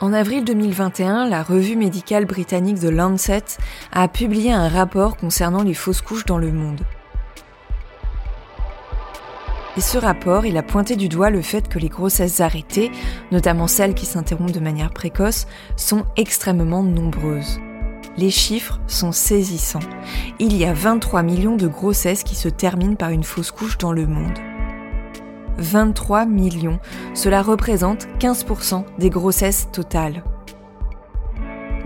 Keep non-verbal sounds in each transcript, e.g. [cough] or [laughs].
En avril 2021, la revue médicale britannique The Lancet a publié un rapport concernant les fausses couches dans le monde. Et ce rapport, il a pointé du doigt le fait que les grossesses arrêtées, notamment celles qui s'interrompent de manière précoce, sont extrêmement nombreuses. Les chiffres sont saisissants. Il y a 23 millions de grossesses qui se terminent par une fausse couche dans le monde. 23 millions. Cela représente 15% des grossesses totales.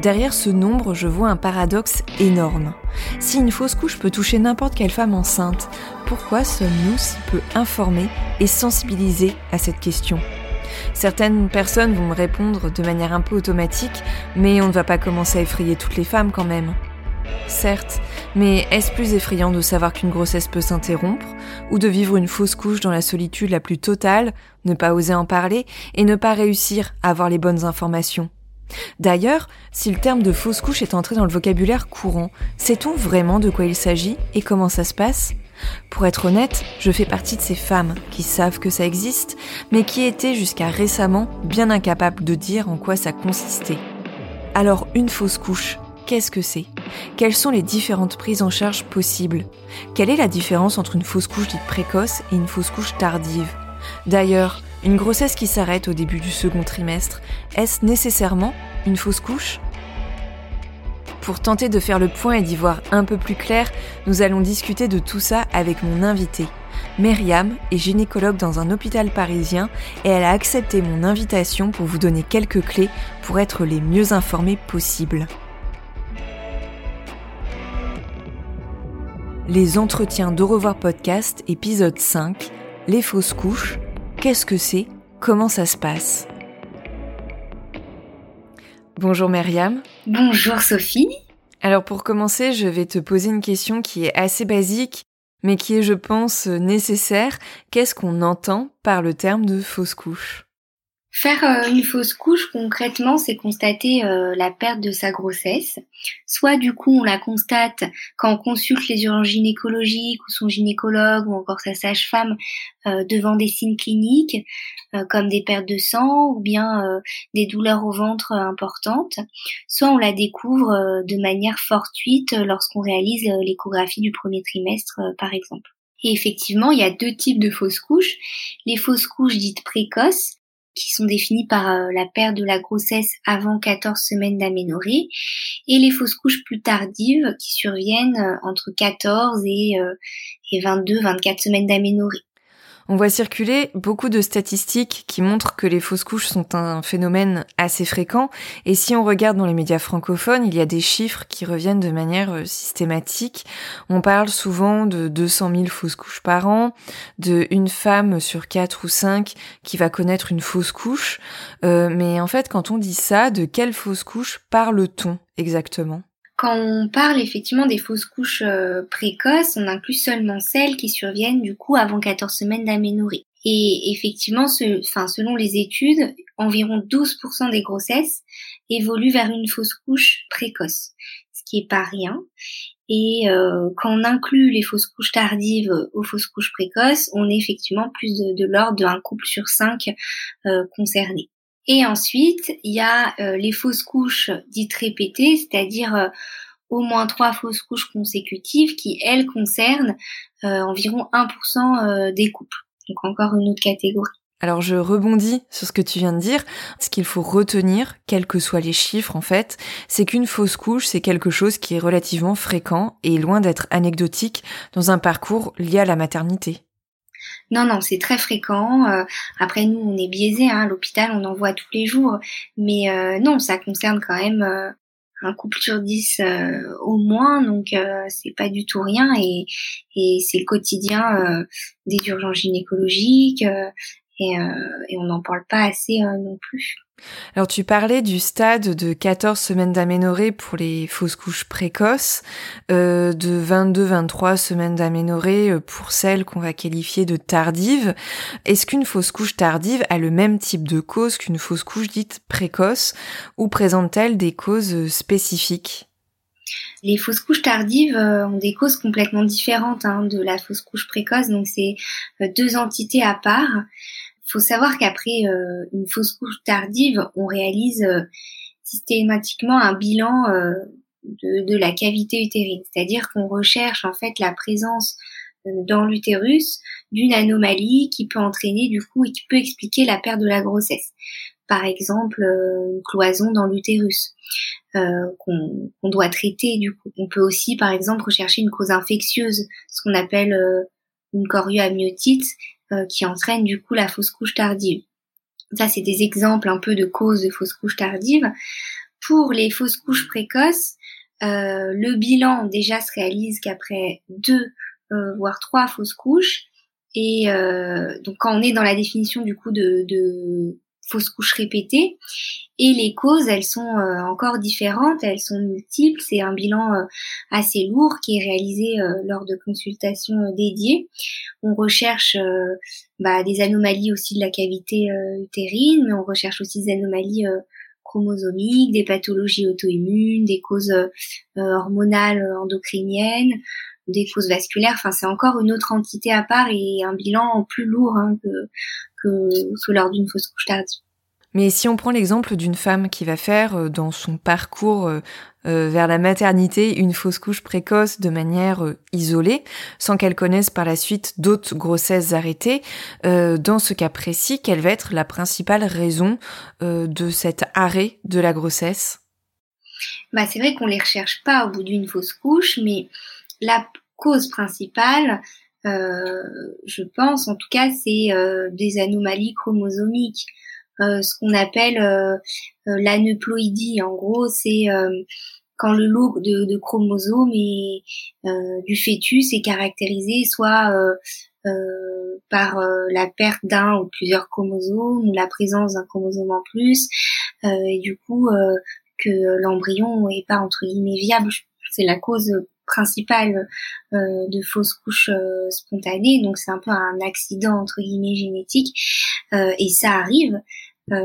Derrière ce nombre, je vois un paradoxe énorme. Si une fausse couche peut toucher n'importe quelle femme enceinte, pourquoi sommes-nous si peu informés et sensibilisés à cette question? Certaines personnes vont me répondre de manière un peu automatique, mais on ne va pas commencer à effrayer toutes les femmes quand même. Certes, mais est-ce plus effrayant de savoir qu'une grossesse peut s'interrompre, ou de vivre une fausse couche dans la solitude la plus totale, ne pas oser en parler, et ne pas réussir à avoir les bonnes informations? D'ailleurs, si le terme de fausse couche est entré dans le vocabulaire courant, sait-on vraiment de quoi il s'agit et comment ça se passe? Pour être honnête, je fais partie de ces femmes qui savent que ça existe, mais qui étaient jusqu'à récemment bien incapables de dire en quoi ça consistait. Alors une fausse couche, qu'est-ce que c'est? Quelles sont les différentes prises en charge possibles Quelle est la différence entre une fausse couche dite précoce et une fausse couche tardive? D'ailleurs, une grossesse qui s'arrête au début du second trimestre, est-ce nécessairement une fausse couche? Pour tenter de faire le point et d'y voir un peu plus clair, nous allons discuter de tout ça avec mon invité. Myriam est gynécologue dans un hôpital parisien et elle a accepté mon invitation pour vous donner quelques clés pour être les mieux informés possibles. Les entretiens d'Au revoir podcast, épisode 5, les fausses couches, qu'est-ce que c'est? Comment ça se passe? Bonjour Myriam. Bonjour Sophie. Alors pour commencer, je vais te poser une question qui est assez basique, mais qui est, je pense, nécessaire. Qu'est-ce qu'on entend par le terme de fausse couche? Faire euh, une fausse couche, concrètement, c'est constater euh, la perte de sa grossesse. Soit du coup, on la constate quand on consulte les urgences gynécologiques ou son gynécologue ou encore sa sage-femme euh, devant des signes cliniques comme des pertes de sang ou bien des douleurs au ventre importantes. Soit on la découvre de manière fortuite lorsqu'on réalise l'échographie du premier trimestre, par exemple. Et effectivement, il y a deux types de fausses couches. Les fausses couches dites précoces, qui sont définies par euh, la perte de la grossesse avant 14 semaines d'aménorrhée et les fausses couches plus tardives qui surviennent euh, entre 14 et, euh, et 22-24 semaines d'aménorrhée. On voit circuler beaucoup de statistiques qui montrent que les fausses couches sont un phénomène assez fréquent. Et si on regarde dans les médias francophones, il y a des chiffres qui reviennent de manière euh, systématique. On parle souvent de 200 000 fausses couches par an, de une femme sur quatre ou cinq qui va connaître une fausse couche. Euh, mais en fait, quand on dit ça, de quelle fausse couche parle-t-on exactement? Quand on parle effectivement des fausses couches euh, précoces, on inclut seulement celles qui surviennent du coup avant 14 semaines d'aménorrhée. Et effectivement, selon les études, environ 12% des grossesses évoluent vers une fausse couche précoce, ce qui est pas rien. Et euh, quand on inclut les fausses couches tardives aux fausses couches précoces, on est effectivement plus de, l'ordre d'un couple sur cinq euh, concernés. Et ensuite, il y a euh, les fausses couches dites répétées, c'est-à-dire au moins trois fausses couches consécutives qui, elles, concernent environ 1% des couples. Donc encore une autre catégorie. Alors je rebondis sur ce que tu viens de dire. Ce qu'il faut retenir, quels que soient les chiffres en fait, c'est qu'une fausse couche, c'est quelque chose qui est relativement fréquent et loin d'être anecdotique dans un parcours lié à la maternité. Non, non, c'est très fréquent. Euh, après, nous, on est biaisés. Hein, à l'hôpital, on en voit tous les jours. Mais euh, non, ça concerne quand même euh, un couple sur dix au moins. Donc, c'est pas du tout rien. Et, et c'est le quotidien des urgences gynécologiques, euh, et, on n'en parle pas assez non plus. Alors tu parlais du stade de 14 semaines d'aménorrhée pour les fausses couches précoces, euh, de 22-23 semaines d'aménorrhée pour celles qu'on va qualifier de tardives. Est-ce qu'une fausse couche tardive a le même type de cause qu'une fausse couche dite précoce ou présente-t-elle des causes spécifiques? Les fausses couches tardives euh, ont des causes complètement différentes hein, de la fausse couche précoce, donc c'est euh, deux entités à part. Il faut savoir qu'après euh, une fausse couche tardive, on réalise systématiquement un bilan de, de, la cavité utérine, c'est-à-dire qu'on recherche en fait la présence dans l'utérus d'une anomalie qui peut entraîner du coup et qui peut expliquer la perte de la grossesse. Par exemple, une cloison dans l'utérus. Euh, qu'on doit traiter. Du coup, on peut aussi, par exemple, rechercher une cause infectieuse, ce qu'on appelle euh, une chorioamniotite, euh, qui entraîne du coup la fausse couche tardive. Ça, c'est des exemples un peu de causes de fausse couche tardive. Pour les fausses couches précoces, le bilan déjà se réalise qu'après deux voire trois fausses couches. Et donc quand on est dans la définition du coup de fausses couches répétées. Et les causes, elles sont euh, encore différentes, elles sont multiples. C'est un bilan euh, assez lourd qui est réalisé euh, lors de consultations dédiées. On recherche bah, des anomalies aussi de la cavité utérine, mais on recherche aussi des anomalies chromosomiques, des pathologies auto-immunes, des causes hormonales endocriniennes, des causes vasculaires. Enfin, c'est encore une autre entité à part et un bilan plus lourd hein, que, que, lors d'une fausse couche tardive. Mais si on prend l'exemple d'une femme qui va faire euh, dans son parcours euh, euh, vers la maternité une fausse couche précoce de manière isolée, sans qu'elle connaisse par la suite d'autres grossesses arrêtées, dans ce cas précis, quelle va être la principale raison de cet arrêt de la grossesse? Bah, C'est vrai qu'on les recherche pas au bout d'une fausse couche, mais la cause principale, euh, je pense, en tout cas, c'est euh, des anomalies chromosomiques. Euh, ce qu'on appelle l'aneuploïdie. En gros, c'est quand le lot de, chromosomes et du fœtus est caractérisé soit par la perte d'un ou plusieurs chromosomes ou la présence d'un chromosome en plus, et du coup que l'embryon n'est pas entre guillemets viable. C'est la cause principale euh, de fausses couches euh, spontanées, donc c'est un peu un accident entre guillemets génétique, euh, et ça arrive. Euh,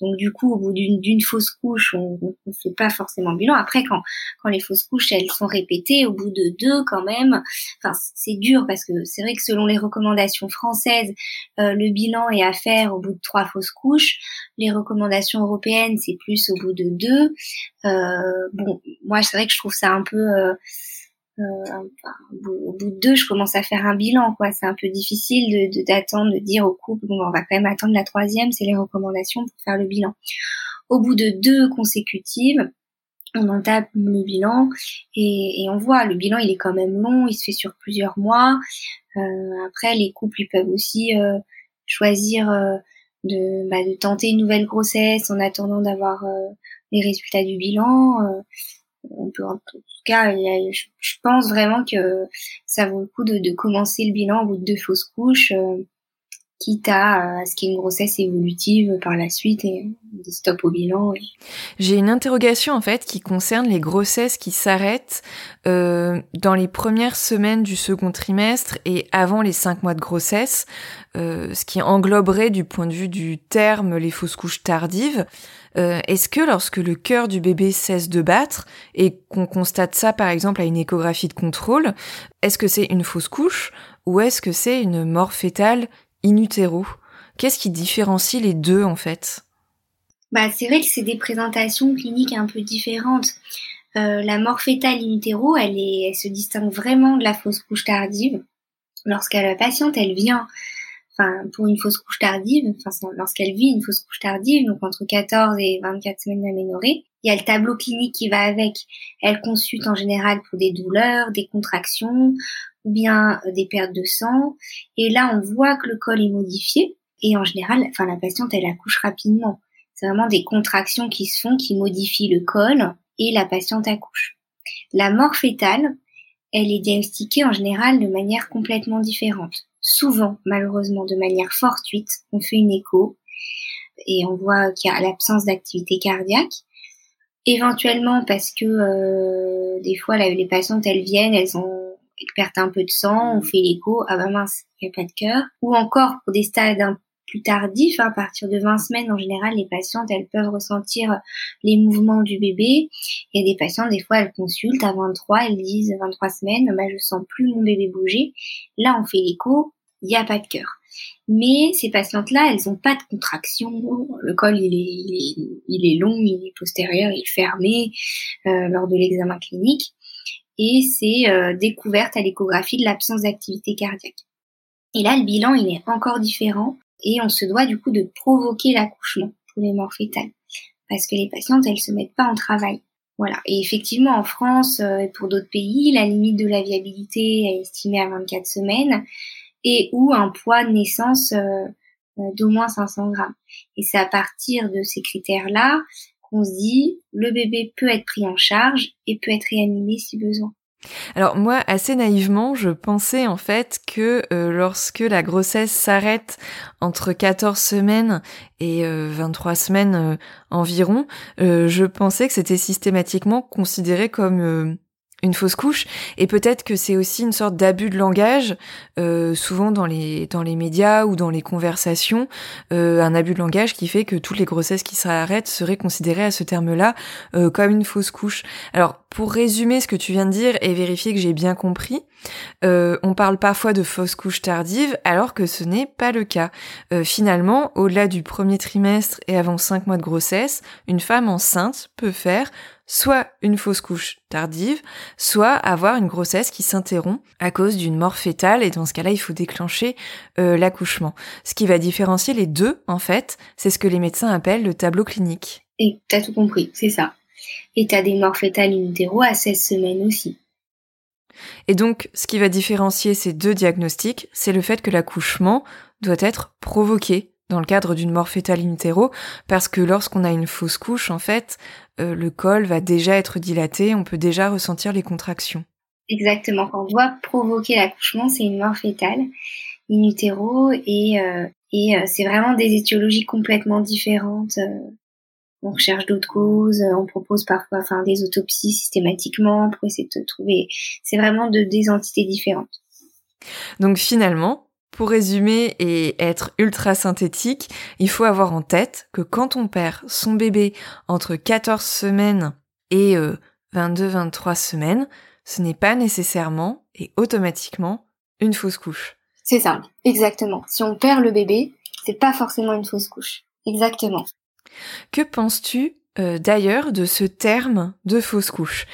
donc du coup, au bout d'une fausse couche, on ne fait pas forcément bilan. Après, quand, quand les fausses couches, elles sont répétées, au bout de deux quand même, enfin c'est dur parce que c'est vrai que selon les recommandations françaises, euh, le bilan est à faire au bout de trois fausses couches. Les recommandations européennes, c'est plus au bout de deux. Euh, bon, moi c'est vrai que je trouve ça un peu euh, au bout de deux, je commence à faire un bilan, quoi. C'est un peu difficile de d'attendre, de, dire au couple, bon, on va quand même attendre la troisième, c'est les recommandations pour faire le bilan. Au bout de deux consécutives, on entame le bilan et, et, on voit le bilan il est quand même long, il se fait sur plusieurs mois. Euh, après les couples ils peuvent aussi euh, choisir euh, de, bah, de tenter une nouvelle grossesse en attendant d'avoir euh, les résultats du bilan. On peut en tout cas je pense vraiment que ça vaut le coup de, commencer le bilan au bout de deux fausses couches, euh, quitte à, ce qu'il y ait une grossesse évolutive par la suite et des stop au bilan. J'ai une interrogation en fait qui concerne les grossesses qui s'arrêtent euh, dans les premières semaines du second trimestre et avant les cinq mois de grossesse, euh, ce qui engloberait du point de vue du terme les fausses couches tardives. Euh, est-ce que lorsque le cœur du bébé cesse de battre et qu'on constate ça par exemple à une échographie de contrôle, est-ce que c'est une fausse couche ou est-ce que c'est une mort fétale in utero? Qu'est-ce qui différencie les deux en fait? Bah, c'est vrai que c'est des présentations cliniques un peu différentes. Euh, la mort fétale in utero, elle, se distingue vraiment de la fausse couche tardive. Lorsque la patiente, elle vient, enfin, pour une fausse couche tardive, enfin, lorsqu'elle vit une fausse couche tardive, donc entre 14 et 24 semaines d'aménorrhée, il y a le tableau clinique qui va avec. Elle consulte en général pour des douleurs, des contractions, ou bien euh, des pertes de sang. Et là, on voit que le col est modifié. Et en général, enfin, la patiente, elle accouche rapidement. C'est vraiment des contractions qui se font, qui modifient le col et la patiente accouche. La mort fétale, elle est diagnostiquée en général de manière complètement différente. Souvent, malheureusement, de manière fortuite, on fait une écho et on voit qu'il y a l'absence d'activité cardiaque. Éventuellement parce que euh, des fois les patientes elles viennent, elles ont elles perdent un peu de sang, on fait l'écho, ah bah mince, il n'y a pas de cœur. Ou encore pour des stades un plus tardif, à partir de 20 semaines, en général, les patientes, elles peuvent ressentir les mouvements du bébé. Il y a des patients, des fois, elles consultent à 23, elles disent 23 semaines, bah, je sens plus mon bébé bouger. Là, on fait l'écho, il n'y a pas de cœur. Mais ces patientes-là, elles n'ont pas de contraction. Le col, il est, il est, long, il est postérieur, il est fermé euh, lors de l'examen clinique. Et c'est euh, découverte à l'échographie de l'absence d'activité cardiaque. Et là, le bilan, il est encore différent et on se doit du coup de provoquer l'accouchement pour les morts fétales parce que les patientes elles se mettent pas en travail. Voilà. Et effectivement, en France euh, et pour d'autres pays, la limite de la viabilité est estimée à 24 semaines et ou un poids de naissance euh, euh, d'au moins 500 grammes. Et c'est à partir de ces critères-là qu'on se dit le bébé peut être pris en charge et peut être réanimé si besoin. Alors moi, assez naïvement, je pensais en fait que euh, lorsque la grossesse s'arrête entre 14 semaines et 23 euh, semaines environ, je pensais que c'était systématiquement considéré comme une fausse couche et peut-être que c'est aussi une sorte d'abus de langage euh, souvent dans les dans les médias ou dans les conversations euh, un abus de langage qui fait que toutes les grossesses qui s'arrêtent seraient considérées à ce terme-là euh, comme une fausse couche. Alors pour résumer ce que tu viens de dire et vérifier que j'ai bien compris, on parle parfois de fausse couche tardive alors que ce n'est pas le cas. finalement, au-delà du premier trimestre et avant cinq mois de grossesse, une femme enceinte peut faire soit une fausse couche tardive, soit avoir une grossesse qui s'interrompt à cause d'une mort fétale et dans ce cas-là, il faut déclencher euh, l'accouchement. Ce qui va différencier les deux, en fait, c'est ce que les médecins appellent le tableau clinique. Et t'as tout compris, c'est ça. Et t'as des morts fétales in utero à 16 semaines aussi. Et donc, ce qui va différencier ces deux diagnostics, c'est le fait que l'accouchement doit être provoqué dans le cadre d'une mort fétale in utero, parce que lorsqu'on a une fausse couche, en fait, euh, le col va déjà être dilaté, on peut déjà ressentir les contractions. Exactement. Quand on doit provoquer l'accouchement, c'est une mort fétale in utero et, euh, et euh, c'est vraiment des étiologies complètement différentes. On recherche d'autres causes, on propose parfois enfin des autopsies systématiquement pour essayer de trouver. C'est vraiment de des entités différentes. Donc finalement, pour résumer et être ultra synthétique, il faut avoir en tête que quand on perd son bébé entre 14 semaines et 22-23 euh, semaines, ce n'est pas nécessairement et automatiquement une fausse couche. C'est ça, exactement. Si on perd le bébé, c'est pas forcément une fausse couche. Exactement. Que penses-tu euh, d'ailleurs de ce terme de fausse couche?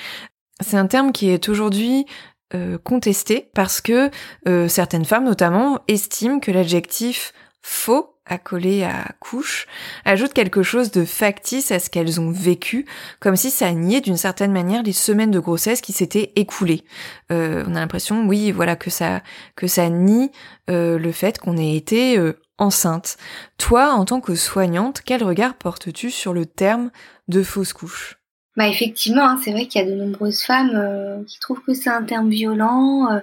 C'est un terme qui est aujourd'hui euh, contesté parce que euh, certaines femmes notamment estiment que l'adjectif faux accolé à couche ajoute quelque chose de factice à ce qu'elles ont vécu, comme si ça niait d'une certaine manière les semaines de grossesse qui s'étaient écoulées. On a l'impression, oui, voilà, que ça que ça nie le fait qu'on ait été enceinte. Toi, en tant que soignante, quel regard portes-tu sur le terme de fausse couche? Bah effectivement, hein, c'est vrai qu'il y a de nombreuses femmes euh, qui trouvent que c'est un terme violent, euh,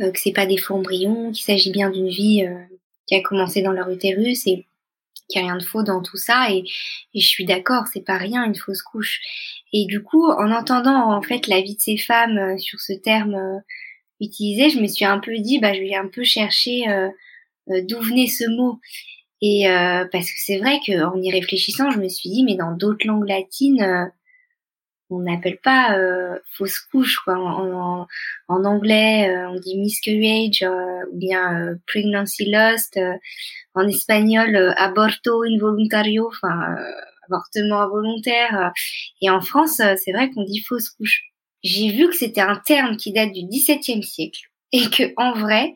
euh, que c'est pas des faux embryons, qu'il s'agit bien d'une vie qui a commencé dans leur utérus et qu'il n'y a rien de faux dans tout ça. Et, et je suis d'accord, c'est pas rien une fausse couche. Et du coup, en entendant en fait la vie de ces femmes sur ce terme utilisé, je me suis un peu dit, bah je vais un peu chercher d'où venait ce mot. Et parce que c'est vrai qu'en y réfléchissant, je me suis dit, mais dans d'autres langues latines, on n'appelle pas fausse couche quoi. En, anglais, on dit miscarriage ou bien pregnancy lost. en espagnol, aborto involuntario, enfin avortement involontaire. et en France, c'est vrai qu'on dit fausse couche j'ai vu que c'était un terme qui date du XVIIe siècle et que en vrai, euh,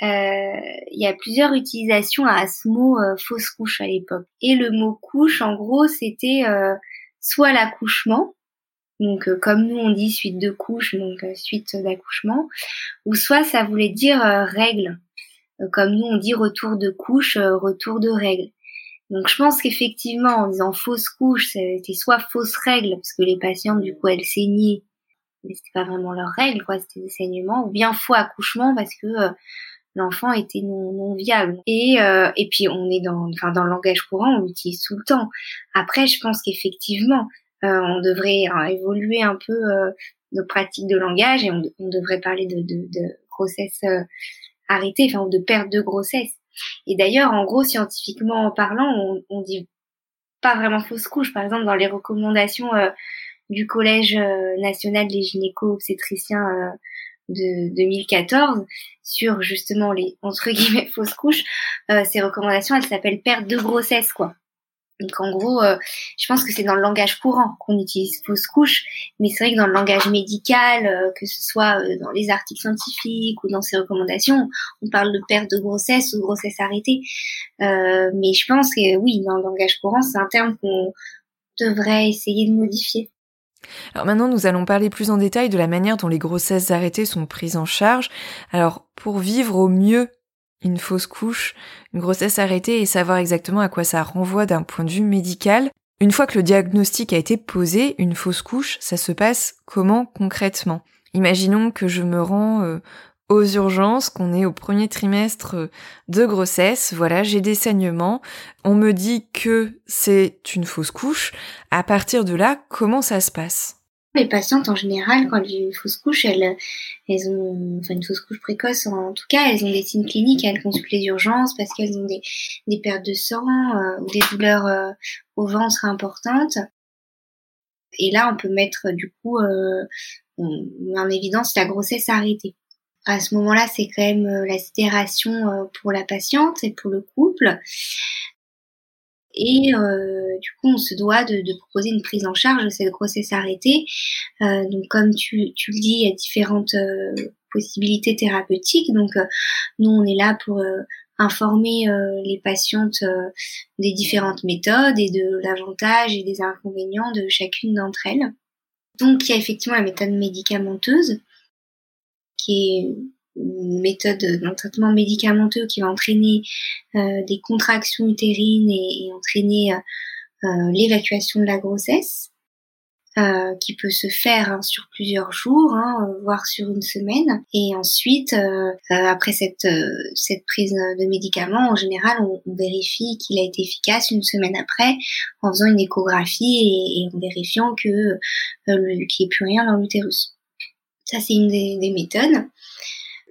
il y a plusieurs utilisations à ce mot euh, fausse couche à l'époque. Et le mot couche, en gros, c'était euh, soit l'accouchement, donc comme nous on dit suite de couche, donc suite d'accouchement, ou soit ça voulait dire règle, comme nous on dit retour de couche, retour de règle. Donc je pense qu'effectivement en disant fausse couche, c'était soit fausse règle parce que les patientes du coup elles saignaient mais c'était pas vraiment leur règle, quoi, c'était des saignements, ou bien faux accouchement parce que euh, l'enfant était non, non viable. Et, euh, et puis on est dans, enfin dans le langage courant, on l'utilise tout le temps. Après, je pense qu'effectivement, euh, on devrait hein, évoluer un peu nos pratiques de langage et on, on devrait parler de, de, de grossesse arrêtée, enfin de perte de grossesse. Et d'ailleurs, en gros, scientifiquement parlant, on, on dit pas vraiment fausse couche. Par exemple, dans les recommandations du Collège euh, national des gynéco-obstétriciens euh, de 2014 sur justement les entre guillemets [laughs] fausses couches. Euh, ces recommandations, elles s'appellent perte de grossesse, quoi. Donc en gros, je pense que c'est dans le langage courant qu'on utilise fausse couche, mais c'est vrai que dans le langage médical, que ce soit dans les articles scientifiques ou dans ces recommandations, on parle de perte de grossesse ou grossesse arrêtée. mais je pense que oui, dans le langage courant, c'est un terme qu'on devrait essayer de modifier. Alors maintenant, nous allons parler plus en détail de la manière dont les grossesses arrêtées sont prises en charge. Alors, pour vivre au mieux une fausse couche, une grossesse arrêtée et savoir exactement à quoi ça renvoie d'un point de vue médical, une fois que le diagnostic a été posé, une fausse couche, ça se passe comment concrètement? Imaginons que je me rends euh, aux urgences, qu'on est au premier trimestre de grossesse, voilà, j'ai des saignements, on me dit que c'est une fausse couche, à partir de là, comment ça se passe? Les patientes, en général, quand ont une fausse couche, elles, elles ont, enfin, une fausse couche précoce, en tout cas, elles ont des signes cliniques, elles consultent les urgences parce qu'elles ont des, des pertes de sang euh, ou des douleurs euh, au ventre importantes. Et là, on peut mettre, du coup, euh, en évidence la grossesse arrêtée à ce moment-là, c'est quand même euh, la sidération euh, pour la patiente et pour le couple. Et euh, du coup, on se doit de, de, proposer une prise en charge de cette grossesse arrêtée. Euh, donc, comme tu, tu, le dis, il y a différentes possibilités thérapeutiques. Donc, nous, on est là pour informer les patientes des différentes méthodes et de l'avantage et des inconvénients de chacune d'entre elles. Donc, il y a effectivement la méthode médicamenteuse qui est une méthode d'un traitement médicamenteux qui va entraîner euh, des contractions utérines et, entraîner euh, euh, l'évacuation de la grossesse, qui peut se faire hein, sur plusieurs jours, hein, voire sur une semaine. Et ensuite, après cette, cette prise de médicaments, en général, on, vérifie qu'il a été efficace une semaine après en faisant une échographie et, et en vérifiant que qu'il n'y ait plus rien dans l'utérus. Ça, c'est une des, méthodes.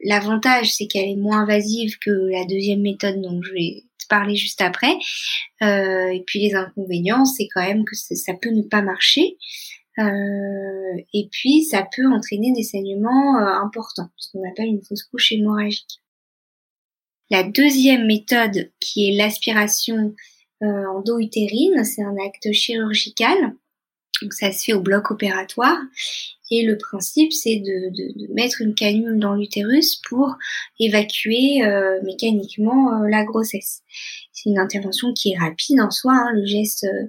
L'avantage, c'est qu'elle est moins invasive que la deuxième méthode dont je vais te parler juste après. Euh, et puis les inconvénients, c'est quand même que ça peut ne pas marcher. Euh, et puis ça peut entraîner des saignements euh, importants, ce qu'on appelle une fausse couche hémorragique. La deuxième méthode, qui est l'aspiration en dos utérine, c'est un acte chirurgical. Donc ça se fait au bloc opératoire et le principe, c'est de, mettre une canule dans l'utérus pour évacuer euh, mécaniquement euh, la grossesse. C'est une intervention qui est rapide en soi, hein. le geste euh,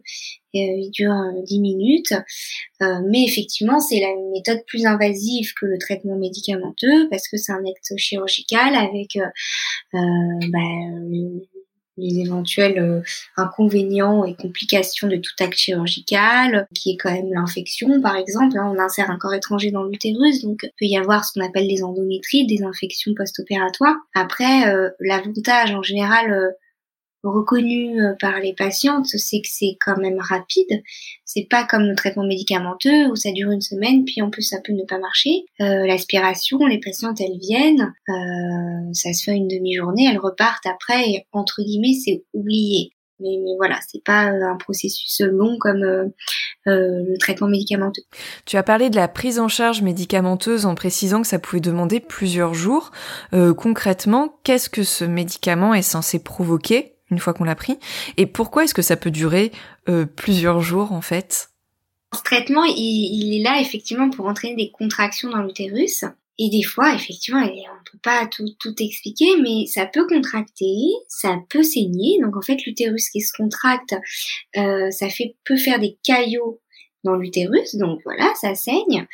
il dure 10 minutes, mais effectivement c'est la méthode plus invasive que le traitement médicamenteux parce que c'est un acte chirurgical avec bah, les éventuels euh, inconvénients et complications de tout acte chirurgical, qui est quand même l'infection par exemple. Hein, on insère un corps étranger dans l'utérus, donc il peut y avoir ce qu'on appelle des endométrites, des infections post-opératoires. Après, euh, l'avantage en général euh, reconnu euh, par les patientes, c'est que c'est quand même rapide. C'est pas comme le traitement médicamenteux où ça dure une semaine, puis en plus ça peut ne pas marcher. Euh, L'aspiration, les patientes elles viennent, euh, ça se fait une demi-journée, elles repartent après et entre guillemets c'est oublié. Mais, mais, voilà, c'est pas euh, un processus long comme euh, euh, le traitement médicamenteux. Tu as parlé de la prise en charge médicamenteuse en précisant que ça pouvait demander plusieurs jours. Euh, concrètement, qu'est-ce que ce médicament est censé provoquer? Une fois qu'on l'a pris Et pourquoi est-ce que ça peut durer euh, plusieurs jours en fait? Ce traitement, il, est là effectivement pour entraîner des contractions dans l'utérus. Et des fois, effectivement, on peut pas tout, tout expliquer, mais ça peut contracter, ça peut saigner. Donc en fait, l'utérus qui se contracte, euh, ça fait peut faire des caillots dans l'utérus, donc voilà, ça saigne.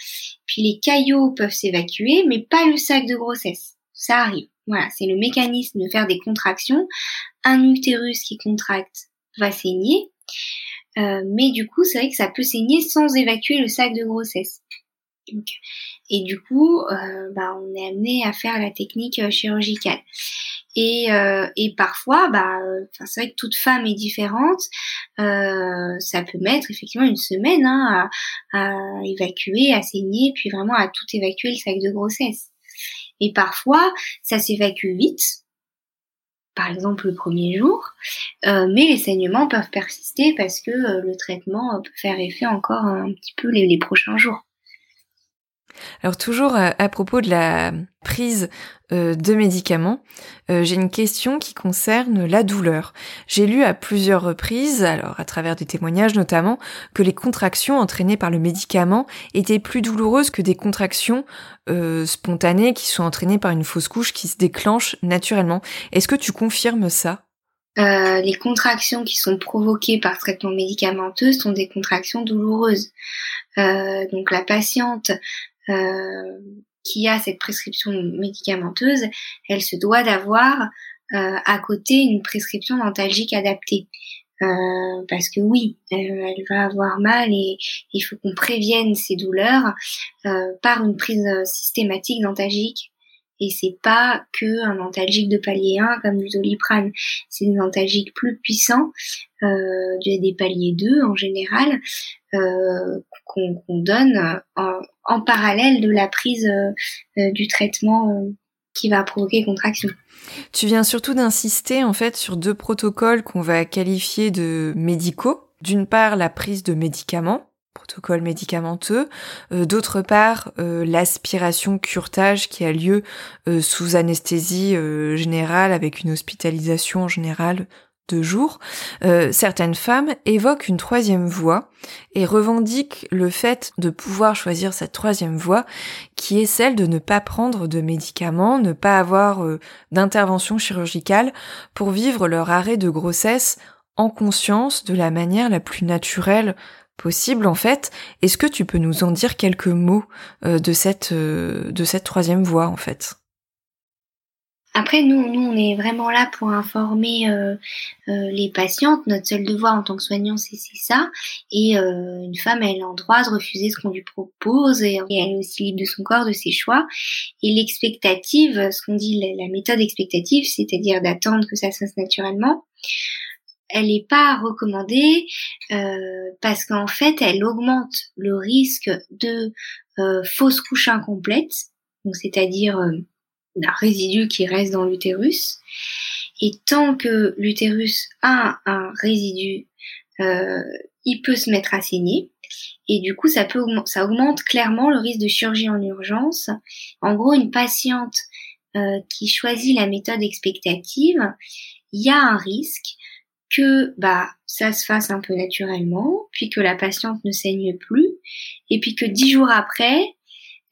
Puis les caillots peuvent s'évacuer, mais pas le sac de grossesse. Ça arrive. Voilà, c'est le mécanisme de faire des contractions. Un utérus qui contracte va saigner, euh, mais du coup, c'est vrai que ça peut saigner sans évacuer le sac de grossesse. Et du coup, euh, bah, on est amené à faire la technique euh, chirurgicale. Et, euh, et parfois, bah, c'est vrai que toute femme est différente. Ça peut mettre effectivement une semaine hein, à, à, évacuer, à saigner, puis vraiment à tout évacuer le sac de grossesse. Et parfois, ça s'évacue vite, par exemple le premier jour, euh, mais les saignements peuvent persister parce que euh, le traitement peut faire effet encore un petit peu les prochains jours. Alors toujours à, à, propos de la prise euh, de médicaments, euh, j'ai une question qui concerne la douleur. J'ai lu à plusieurs reprises, alors à travers des témoignages notamment, que les contractions entraînées par le médicament étaient plus douloureuses que des contractions euh, spontanées qui sont entraînées par une fausse couche qui se déclenche naturellement. Est-ce que tu confirmes ça? Euh, les contractions qui sont provoquées par traitement médicamenteux sont des contractions douloureuses. Euh, donc la patiente euh, qui a cette prescription médicamenteuse, elle se doit d'avoir euh, à côté une prescription dentalgique adaptée. Euh, parce que oui, elle va avoir mal et il faut qu'on prévienne ces douleurs euh, par une prise systématique dentalgique. Et c'est pas que un dentalgique de palier 1 comme du doliprane, c'est des dentalgiques plus puissants, euh, des paliers 2 en général, euh, qu'on donne en, en, parallèle de la prise euh, euh du traitement euh, qui va provoquer contraction. Tu viens surtout d'insister en fait sur deux protocoles qu'on va qualifier de médicaux. D'une part, la prise de médicaments, protocole médicamenteux, euh, d'autre part euh, l'aspiration curetage qui a lieu euh, sous anesthésie générale avec une hospitalisation en général de jours, euh, certaines femmes évoquent une troisième voie et revendiquent le fait de pouvoir choisir cette troisième voie qui est celle de ne pas prendre de médicaments, ne pas avoir d'intervention chirurgicale pour vivre leur arrêt de grossesse en conscience de la manière la plus naturelle possible en fait. Est-ce que tu peux nous en dire quelques mots euh, de cette de cette troisième voie en fait? Après, nous, nous, on est vraiment là pour informer euh, euh, les patientes. Notre seul devoir en tant que soignant, c'est ça. Et euh, une femme, elle a le droit de refuser ce qu'on lui propose et, elle est aussi libre de son corps, de ses choix. Et l'expectative, ce qu'on dit la, méthode expectative, c'est-à-dire d'attendre que ça se fasse naturellement, elle n'est pas recommandée euh, parce qu'en fait, elle augmente le risque de euh, fausse couche incomplète, donc c'est-à-dire d'un résidu qui reste dans l'utérus. Et tant que l'utérus a un résidu, euh, il peut se mettre à saigner. Et du coup, ça, peut, ça augmente clairement le risque de chirurgie en urgence. En gros, une patiente euh, qui choisit la méthode expectative, il y a un risque que bah ça se fasse un peu naturellement, puis que la patiente ne saigne plus, et puis que dix jours après,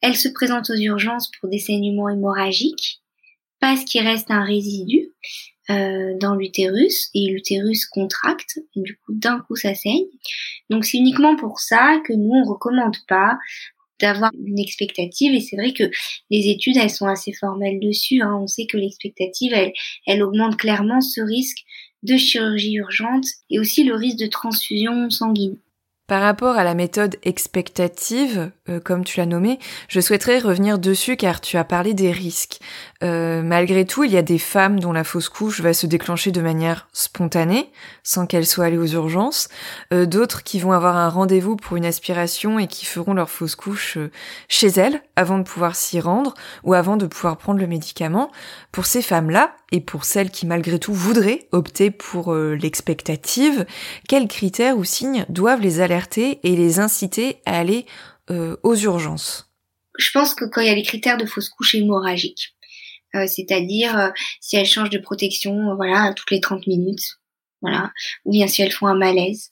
elle se présente aux urgences pour des saignements hémorragiques parce qu'il reste un résidu euh, dans l'utérus et l'utérus contracte du coup d'un coup ça saigne. Donc c'est uniquement pour ça que nous on recommande pas d'avoir une expectative et c'est vrai que les études elles sont assez formelles dessus. Hein. On sait que l'expectative elle, elle augmente clairement ce risque de chirurgie urgente et aussi le risque de transfusion sanguine. Par rapport à la méthode expectative, euh, comme tu l'as nommée, je souhaiterais revenir dessus car tu as parlé des risques. Euh, malgré tout, il y a des femmes dont la fausse couche va se déclencher de manière spontanée, sans qu'elles soient allées aux urgences, euh, d'autres qui vont avoir un rendez-vous pour une aspiration et qui feront leur fausse couche chez elles avant de pouvoir s'y rendre ou avant de pouvoir prendre le médicament. Pour ces femmes-là, et pour celles qui malgré tout voudraient opter pour l'expectative, quels critères ou signes doivent les alerter et les inciter à aller euh, aux urgences? Je pense que quand il y a les critères de fausse couche hémorragique, euh, c'est-à-dire euh, si elles changent de protection, voilà, toutes les 30 minutes, voilà, ou bien si elles font un malaise,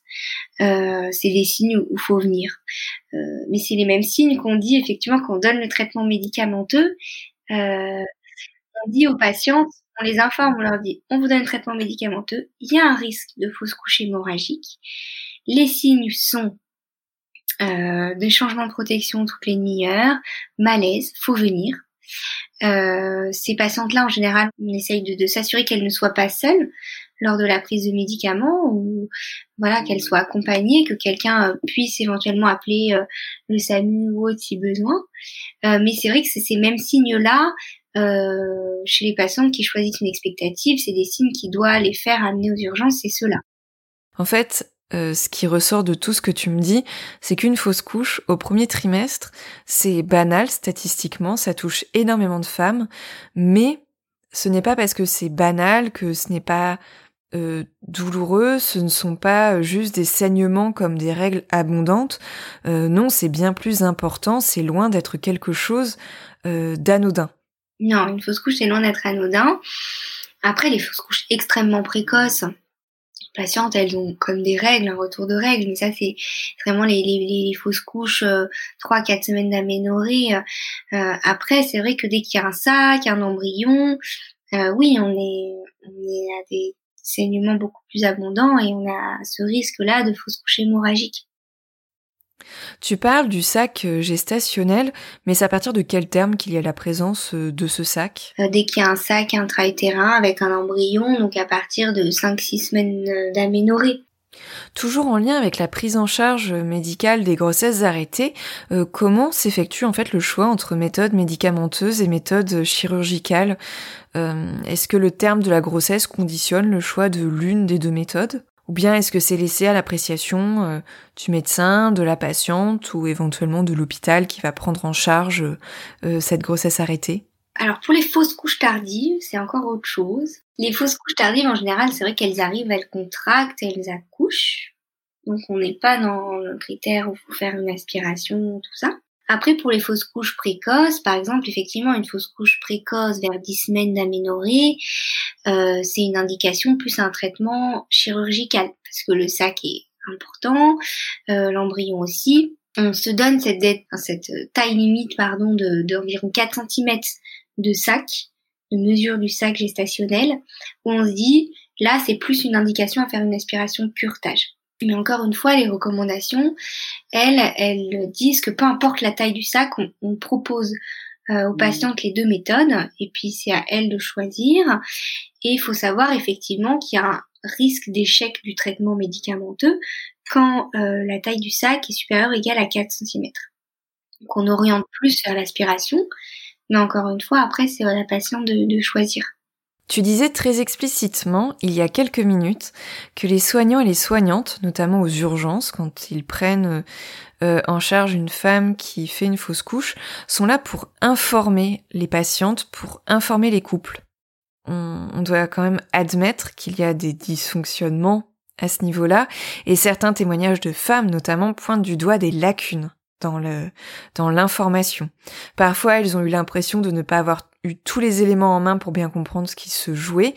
c'est des signes où il faut venir. mais c'est les mêmes signes qu'on dit effectivement quand on donne le traitement médicamenteux. on dit aux patientes, on les informe, on leur dit, on vous donne un traitement médicamenteux, il y a un risque de fausse couche hémorragique. Les signes sont euh, des changements de protection toutes les demi-heures, malaise, faut venir. Euh, ces patientes-là, en général, on essaye de, s'assurer qu'elles ne soient pas seules lors de la prise de médicaments ou voilà qu'elles soient accompagnées, que quelqu'un euh, puisse éventuellement appeler euh, le SAMU ou autre si besoin. Euh, mais c'est vrai que c'est ces mêmes signes-là chez les patientes qui choisissent une expectative, c'est des signes qui doivent les faire amener aux urgences, c'est cela. En fait, euh, ce qui ressort de tout ce que tu me dis, c'est qu'une fausse couche au premier trimestre, c'est banal statistiquement, ça touche énormément de femmes, mais ce n'est pas parce que c'est banal que ce n'est pas euh, douloureux, ce ne sont pas juste des saignements comme des règles abondantes. Euh, non, c'est bien plus important, c'est loin d'être quelque chose d'anodin. Non, une fausse couche, c'est loin d'être anodin. Après, les fausses couches extrêmement précoces, patientes, elles ont comme des règles, un retour de règles, mais ça c'est vraiment les, les, fausses couches, euh, trois, quatre semaines d'aménorrhée. Euh, euh, après, c'est vrai que dès qu'il y a un sac, un embryon, oui, on est, on est à des saignements beaucoup plus abondants et on a ce risque-là de fausse couche hémorragique. Tu parles du sac euh, gestationnel, mais c'est à partir de quel terme qu'il y a la présence euh, de ce sac? Euh, Dès qu'il y a un sac intra-utérin avec un embryon, donc à partir de 5-6 semaines d'aménorrhée. Toujours en lien avec la prise en charge médicale des grossesses arrêtées, comment s'effectue en fait le choix entre méthode médicamenteuse et méthode chirurgicale Est-ce que le terme de la grossesse conditionne le choix de l'une des deux méthodes? Ou bien est-ce que c'est laissé à l'appréciation euh, du médecin, de la patiente ou éventuellement de l'hôpital qui va prendre en charge euh, cette grossesse arrêtée? Alors pour les fausses couches tardives, c'est encore autre chose. Les fausses couches tardives, en général, c'est vrai qu'elles arrivent, elles contractent, elles accouchent. Donc on n'est pas dans le critère où il faut faire une aspiration, tout ça. Après, pour les fausses couches précoces, par exemple, effectivement, une fausse couche précoce vers 10 semaines d'aménorrhée, euh, c'est une indication plus un traitement chirurgical, parce que le sac est important, euh, l'embryon aussi. On se donne cette, taille limite pardon, d'environ 4 cm de sac, de mesure du sac gestationnel, où on se dit, là, c'est plus une indication à faire une aspiration curetage. Mais encore une fois, les recommandations, elles, elles disent que peu importe la taille du sac, on, propose euh, aux mmh. patientes les deux méthodes, et puis c'est à elles de choisir. Et il faut savoir effectivement qu'il y a un risque d'échec du traitement médicamenteux quand euh, la taille du sac est supérieure ou égale à 4 cm. Donc on oriente plus vers l'aspiration, mais encore une fois, après c'est à la patiente de choisir. Tu disais très explicitement, il y a quelques minutes, que les soignants et les soignantes, notamment aux urgences, quand ils prennent euh, en charge une femme qui fait une fausse couche, sont là pour informer les patientes, pour informer les couples. On, doit quand même admettre qu'il y a des dysfonctionnements à ce niveau-là, et certains témoignages de femmes notamment pointent du doigt des lacunes dans l'information. Parfois, elles ont eu l'impression de ne pas avoir tous les éléments en main pour bien comprendre ce qui se jouait.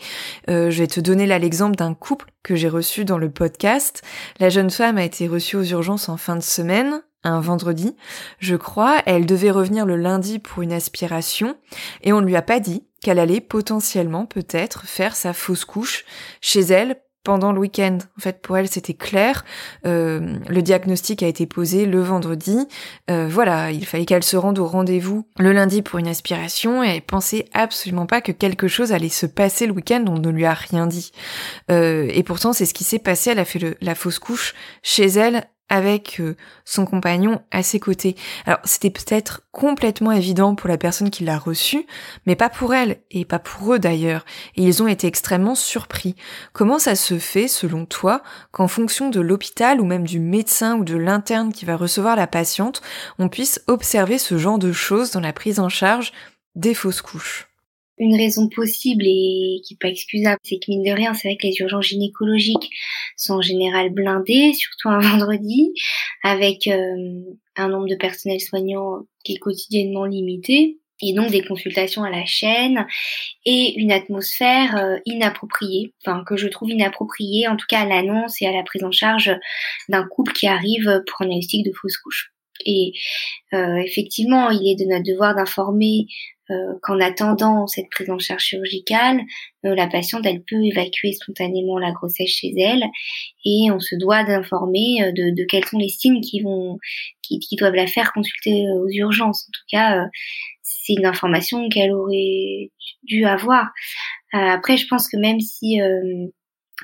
Euh, je vais te donner là l'exemple d'un couple que j'ai reçu dans le podcast. La jeune femme a été reçue aux urgences en fin de semaine, un vendredi, je crois. Elle devait revenir le lundi pour une aspiration et on ne lui a pas dit qu'elle allait potentiellement peut-être faire sa fausse couche chez elle pendant le week-end. En fait, pour elle, c'était clair. Euh, le diagnostic a été posé le vendredi. Euh, voilà, il fallait qu'elle se rende au rendez-vous le lundi pour une aspiration et elle pensait absolument pas que quelque chose allait se passer le week-end. On ne lui a rien dit. Euh, et pourtant, c'est ce qui s'est passé. Elle a fait la fausse couche chez elle avec euh, son compagnon à ses côtés. Alors c'était peut-être complètement évident pour la personne qui l'a reçu, mais pas pour elle, et pas pour eux d'ailleurs, et ils ont été extrêmement surpris. Comment ça se fait, selon toi, qu'en fonction de l'hôpital ou même du médecin ou de l'interne qui va recevoir la patiente, on puisse observer ce genre de choses dans la prise en charge des fausses couches? Une raison possible et qui n'est pas excusable, c'est que mine de rien, c'est vrai que les urgences gynécologiques sont en général blindées, surtout un [laughs] vendredi, avec euh, un nombre de personnels soignants qui est quotidiennement limité et donc des consultations à la chaîne et une atmosphère euh, inappropriée, enfin que je trouve inappropriée en tout cas à l'annonce et à la prise en charge d'un couple qui arrive pour un diagnostic de fausse couche. Et euh, effectivement, il est de notre devoir d'informer euh, qu'en attendant cette prise en charge chirurgicale, euh, la patiente elle peut évacuer spontanément la grossesse chez elle et on se doit d'informer euh, de, quels sont les signes qui vont qui, doivent la faire consulter aux urgences. En tout cas, c'est une information qu'elle aurait dû avoir. après, je pense que même si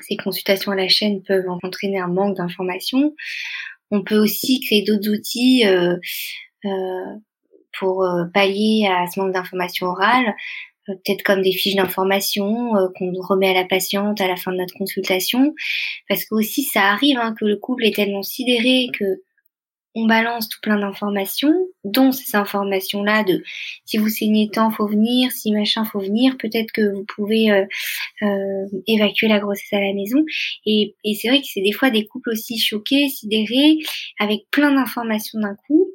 ces consultations à la chaîne peuvent entraîner un manque d'information, on peut aussi créer d'autres outils pour euh, pallier à ce manque d'information orale, euh, peut-être comme des fiches d'information euh, qu'on remet à la patiente à la fin de notre consultation, parce que aussi ça arrive hein, que le couple est tellement sidéré que on balance tout plein d'informations, dont ces informations-là de si vous saignez tant, faut venir, si machin, faut venir, peut-être que vous pouvez euh, évacuer la grossesse à la maison. Et, et c'est vrai que c'est des fois des couples aussi choqués, sidérés, avec plein d'informations d'un coup,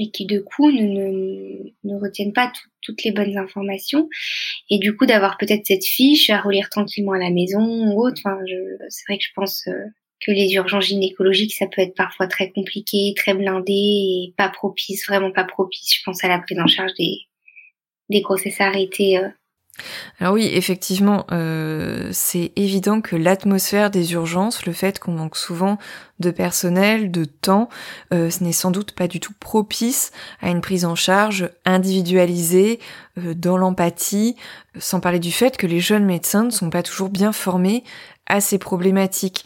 et qui de coup ne retiennent pas toutes les bonnes informations et du coup d'avoir peut-être cette fiche à relire tranquillement à la maison ou autre. Enfin, c'est vrai que je pense euh, que les urgences gynécologiques ça peut être parfois très compliqué, très blindé et pas propice, vraiment pas propice. Je pense à la prise en charge des des grossesses arrêtées euh, alors oui, effectivement, euh, c'est évident que l'atmosphère des urgences, le fait qu'on manque souvent de personnel, de temps, euh, ce n'est sans doute pas du tout propice à une prise en charge individualisée, euh, dans l'empathie, sans parler du fait que les jeunes médecins ne sont pas toujours bien formés à ces problématiques.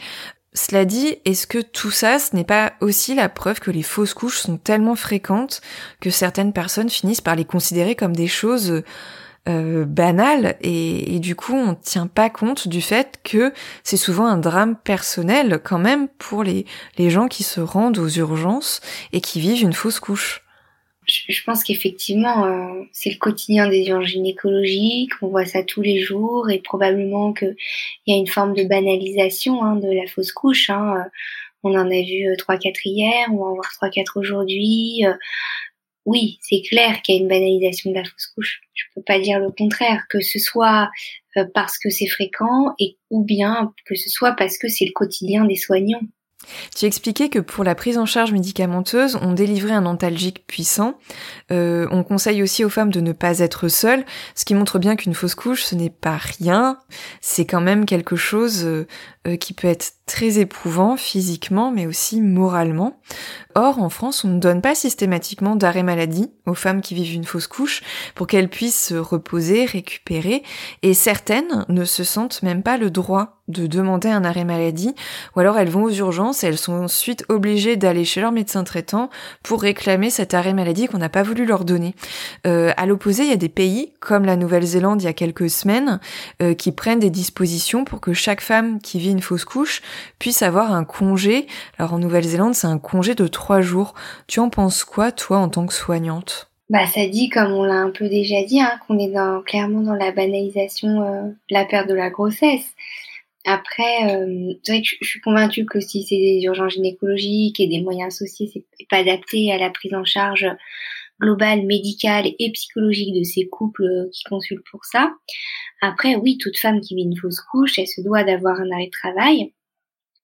Cela dit, est-ce que tout ça, ce n'est pas aussi la preuve que les fausses couches sont tellement fréquentes que certaines personnes finissent par les considérer comme des choses euh, banal et, du coup on tient pas compte du fait que c'est souvent un drame personnel quand même pour les, les gens qui se rendent aux urgences et qui vivent une fausse couche. Je, pense qu'effectivement euh, c'est le quotidien des urgences gynécologiques, on voit ça tous les jours et probablement qu'il y a une forme de banalisation hein, de la fausse couche. Hein. On en a vu euh, trois quatre hier, on va en voir trois quatre aujourd'hui oui, c'est clair qu'il y a une banalisation de la fausse couche. Je peux pas dire le contraire, que ce soit euh, parce que c'est fréquent et ou bien que ce soit parce que c'est le quotidien des soignants. Tu expliquais que pour la prise en charge médicamenteuse, on délivrait un antalgique puissant. Euh, on conseille aussi aux femmes de ne pas être seules, ce qui montre bien qu'une fausse couche, ce n'est pas rien. C'est quand même quelque chose euh, qui peut être très éprouvant physiquement mais aussi moralement. Or, en France, on ne donne pas systématiquement d'arrêt maladie aux femmes qui vivent une fausse couche pour qu'elles puissent se reposer, récupérer, et certaines ne se sentent même pas le droit de demander un arrêt maladie, ou alors elles vont aux urgences et elles sont ensuite obligées d'aller chez leur médecin traitant pour réclamer cet arrêt maladie qu'on n'a pas voulu leur donner. Euh, à l'opposé, il y a des pays, comme la Nouvelle-Zélande il y a quelques semaines, euh, qui prennent des dispositions pour que chaque femme qui vit une fausse couche puisse avoir un congé. Alors en Nouvelle-Zélande, c'est un congé de trois jours. Tu en penses quoi, toi, en tant que soignante? Bah, ça dit, comme on l'a un peu déjà dit, hein, qu'on est dans, clairement dans la banalisation euh, de la perte de la grossesse. Après, euh, c'est vrai que je, suis convaincue que si c'est des urgences gynécologiques et des moyens associés, c'est pas adapté à la prise en charge globale, médicale et psychologique de ces couples qui consultent pour ça. Après, oui, toute femme qui vit une fausse couche, elle se doit d'avoir un arrêt de travail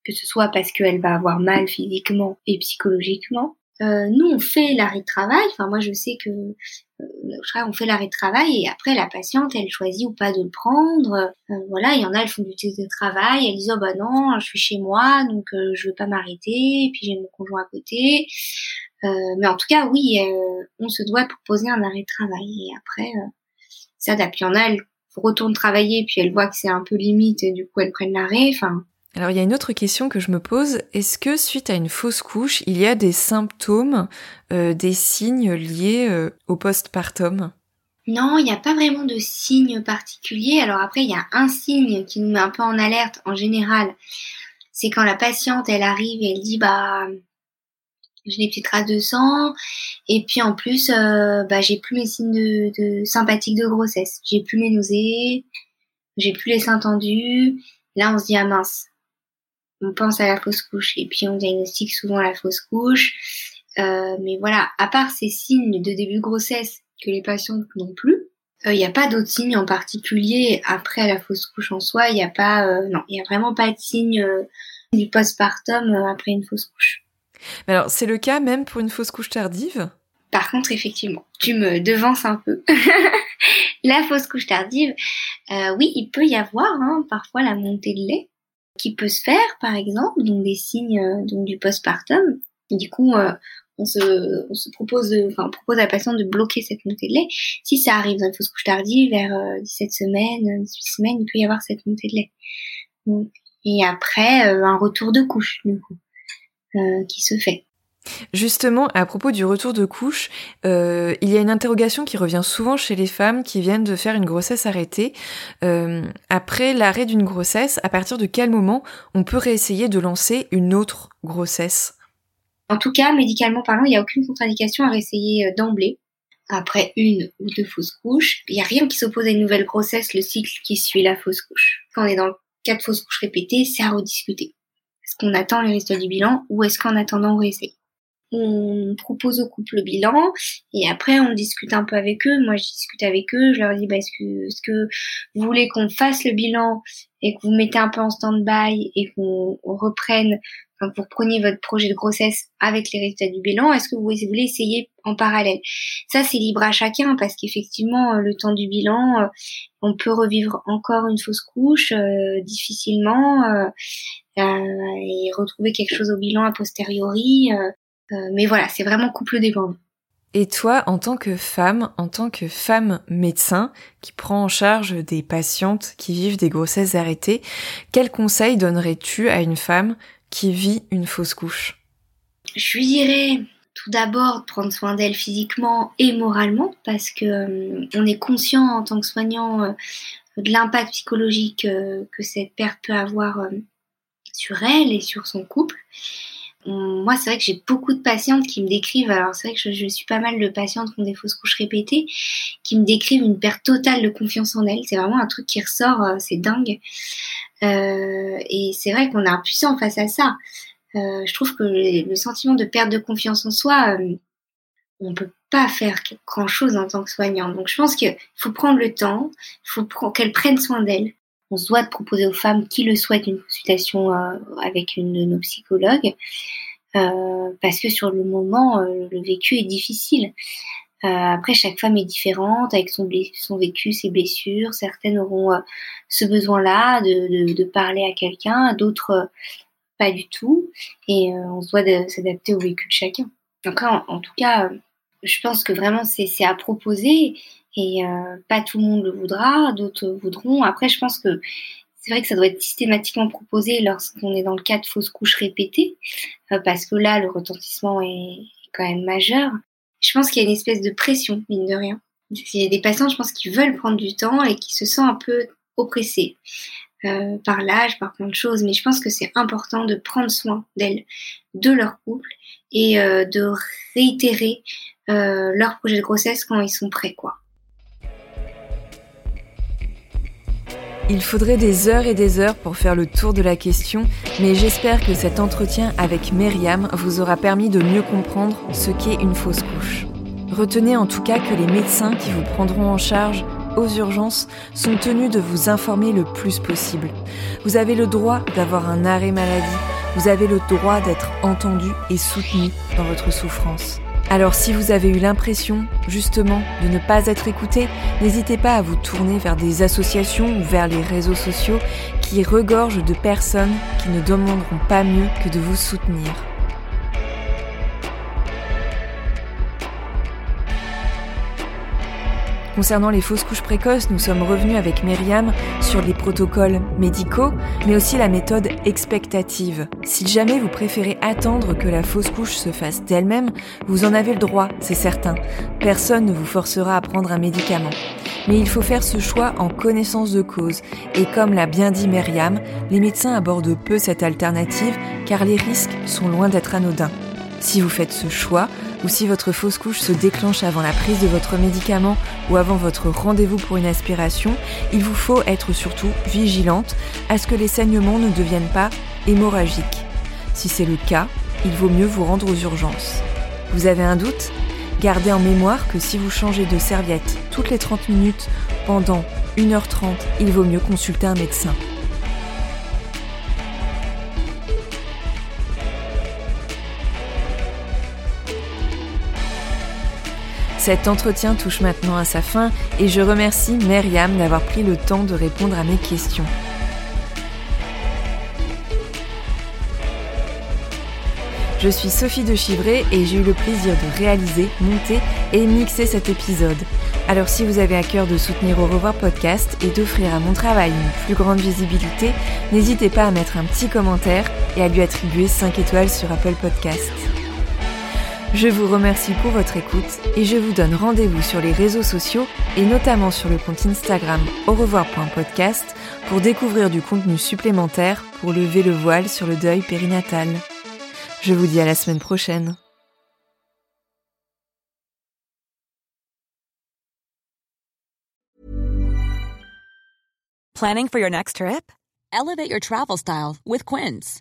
que ce soit parce qu'elle va avoir mal physiquement et psychologiquement. Euh, nous, on fait l'arrêt de travail. Enfin, moi, je sais que euh, on fait l'arrêt de travail et après, la patiente, elle choisit ou pas de le prendre. Euh, voilà, il y en a, elles font du télétravail. Elles disent, oh bah non, je suis chez moi, donc euh, je veux pas m'arrêter. Et puis j'ai mon conjoint à côté. Euh, mais en tout cas, oui, on se doit proposer un arrêt de travail. Et après, ça, puis il y en a, elles retournent travailler, puis elles voient que c'est un peu limite, et du coup, elles prennent l'arrêt. Enfin, Alors il y a une autre question que je me pose. Est-ce que suite à une fausse couche, il y a des symptômes, euh, des signes liés euh, au postpartum? Non, il n'y a pas vraiment de signes particuliers. Alors après, il y a un signe qui nous met un peu en alerte en général. C'est quand la patiente, elle arrive et elle dit, bah, j'ai des petites traces de sang et puis en plus euh, bah j'ai plus mes signes de, de sympathiques de grossesse j'ai plus mes nausées j'ai plus les seins tendus là on se dit ah mince on pense à la fausse couche et puis on diagnostique souvent la fausse couche. Euh, mais voilà, à part ces signes de début de grossesse que les patients n'ont plus, il euh, n'y a pas d'autres signes en particulier après la fausse couche en soi. Il n'y a pas, euh, non, il y a vraiment pas de signe du postpartum après une fausse couche. Mais alors, c'est le cas même pour une fausse couche tardive? Par contre, effectivement, tu me devances un peu. [laughs] la fausse couche tardive, oui, il peut y avoir hein, parfois la montée de lait qui peut se faire, par exemple, donc des signes euh, donc du postpartum. du coup, euh, on se, on se propose, enfin, on propose à la patiente de bloquer cette montée de lait. Si ça arrive dans une fausse couche tardive, vers 17 euh, semaines, 18 semaines, il peut y avoir cette montée de lait. et après, un retour de couche, du coup, qui se fait. Justement, à propos du retour de couche, euh, il y a une interrogation qui revient souvent chez les femmes qui viennent de faire une grossesse arrêtée. Euh, après l'arrêt d'une grossesse, à partir de quel moment on peut réessayer de lancer une autre grossesse? En tout cas, médicalement parlant, il n'y a aucune contre-indication à réessayer euh, d'emblée. Après une ou deux fausses couches, il n'y a rien qui s'oppose à une nouvelle grossesse, le cycle qui suit la fausse couche. Quand on est dans quatre fausses couches répétées, c'est à rediscuter. Est-ce qu'on attend les résultats du bilan ou est-ce qu'en attendant on réessaye? On propose au couple le bilan et après on discute un peu avec eux. Moi je discute avec eux, je leur dis bah, est-ce que, est-ce que vous voulez qu'on fasse le bilan et que vous mettez un peu en stand-by et qu'on reprenne, enfin que vous repreniez votre projet de grossesse avec les résultats du bilan, est-ce que vous voulez essayer en parallèle? Ça c'est libre à chacun parce qu'effectivement le temps du bilan, euh, on peut revivre encore une fausse couche euh, difficilement euh, et retrouver quelque chose au bilan a posteriori. Euh, mais voilà, c'est vraiment couple dépendant. Et toi, en tant que femme, en tant que femme médecin qui prend en charge des patientes qui vivent des grossesses arrêtées, quel conseil donnerais-tu à une femme qui vit une fausse couche? Je lui dirais tout d'abord de prendre soin d'elle physiquement et moralement parce que euh, on est conscient en tant que soignant euh, de l'impact psychologique que cette perte peut avoir sur elle et sur son couple. Moi, c'est vrai que j'ai beaucoup de patientes qui me décrivent, alors c'est vrai que je, suis pas mal de patientes qui ont des fausses couches répétées, qui me décrivent une perte totale de confiance en elles. C'est vraiment un truc qui ressort, euh, c'est dingue. Euh, et c'est vrai qu'on est impuissant face à ça. Euh, je trouve que le, sentiment de perte de confiance en soi, euh, on peut pas faire grand chose en tant que soignant. Donc je pense qu'il faut prendre le temps, faut qu'elles prennent soin d'elles on se doit de proposer aux femmes qui le souhaitent une consultation euh, avec une de nos psychologues, euh, parce que sur le moment, euh, le vécu est difficile. après, chaque femme est différente avec son, vécu, ses blessures. Certaines auront ce besoin-là de, parler à quelqu'un, d'autres pas du tout. Et on se doit s'adapter au vécu de chacun. En tout cas, je pense que vraiment c'est à proposer et euh, pas tout le monde le voudra, d'autres voudront. Après, je pense que c'est vrai que ça doit être systématiquement proposé lorsqu'on est dans le cas de fausses couches répétées, euh, parce que là, le retentissement est quand même majeur. Je pense qu'il y a une espèce de pression, mine de rien. Il y a des patients, je pense, qui veulent prendre du temps et qui se sentent un peu oppressés euh, par l'âge, par plein de choses. Mais je pense que c'est important de prendre soin d'elles, de leur couple et de réitérer leur projet de grossesse quand ils sont prêts, quoi. Il faudrait des heures et des heures pour faire le tour de la question, mais j'espère que cet entretien avec Myriam vous aura permis de mieux comprendre ce qu'est une fausse couche. Retenez en tout cas que les médecins qui vous prendront en charge aux urgences sont tenus de vous informer le plus possible. Vous avez le droit d'avoir un arrêt maladie, vous avez le droit d'être entendu et soutenu dans votre souffrance. Alors si vous avez eu l'impression justement de ne pas être écouté, n'hésitez pas à vous tourner vers des associations ou vers les réseaux sociaux qui regorgent de personnes qui ne demanderont pas mieux que de vous soutenir. Concernant les fausses couches précoces, nous sommes revenus avec Myriam sur les protocoles médicaux, mais aussi la méthode expectative. Si jamais vous préférez attendre que la fausse couche se fasse d'elle-même, vous en avez le droit, c'est certain. Personne ne vous forcera à prendre un médicament. Mais il faut faire ce choix en connaissance de cause. Et comme l'a bien dit Myriam, les médecins abordent peu cette alternative car les risques sont loin d'être anodins. Si vous faites ce choix, ou si votre fausse couche se déclenche avant la prise de votre médicament ou avant votre rendez-vous pour une aspiration, il vous faut être surtout vigilante à ce que les saignements ne deviennent pas hémorragiques. Si c'est le cas, il vaut mieux vous rendre aux urgences. Vous avez un doute? Gardez en mémoire que si vous changez de serviette toutes les 30 minutes pendant 1h30, il vaut mieux consulter un médecin. Cet entretien touche maintenant à sa fin et je remercie Myriam d'avoir pris le temps de répondre à mes questions. Je suis Sophie de Chivray et j'ai eu le plaisir de réaliser, monter et mixer cet épisode. Alors si vous avez à cœur de soutenir Au revoir podcast et d'offrir à mon travail une plus grande visibilité, n'hésitez pas à mettre un petit commentaire et à lui attribuer 5 étoiles sur Apple Podcast. Je vous remercie pour votre écoute et je vous donne rendez-vous sur les réseaux sociaux et notamment sur le compte Instagram au revoir.podcast pour découvrir du contenu supplémentaire pour lever le voile sur le deuil périnatal. Je vous dis à la semaine prochaine. Planning for your next trip? Elevate your travel style with Quince.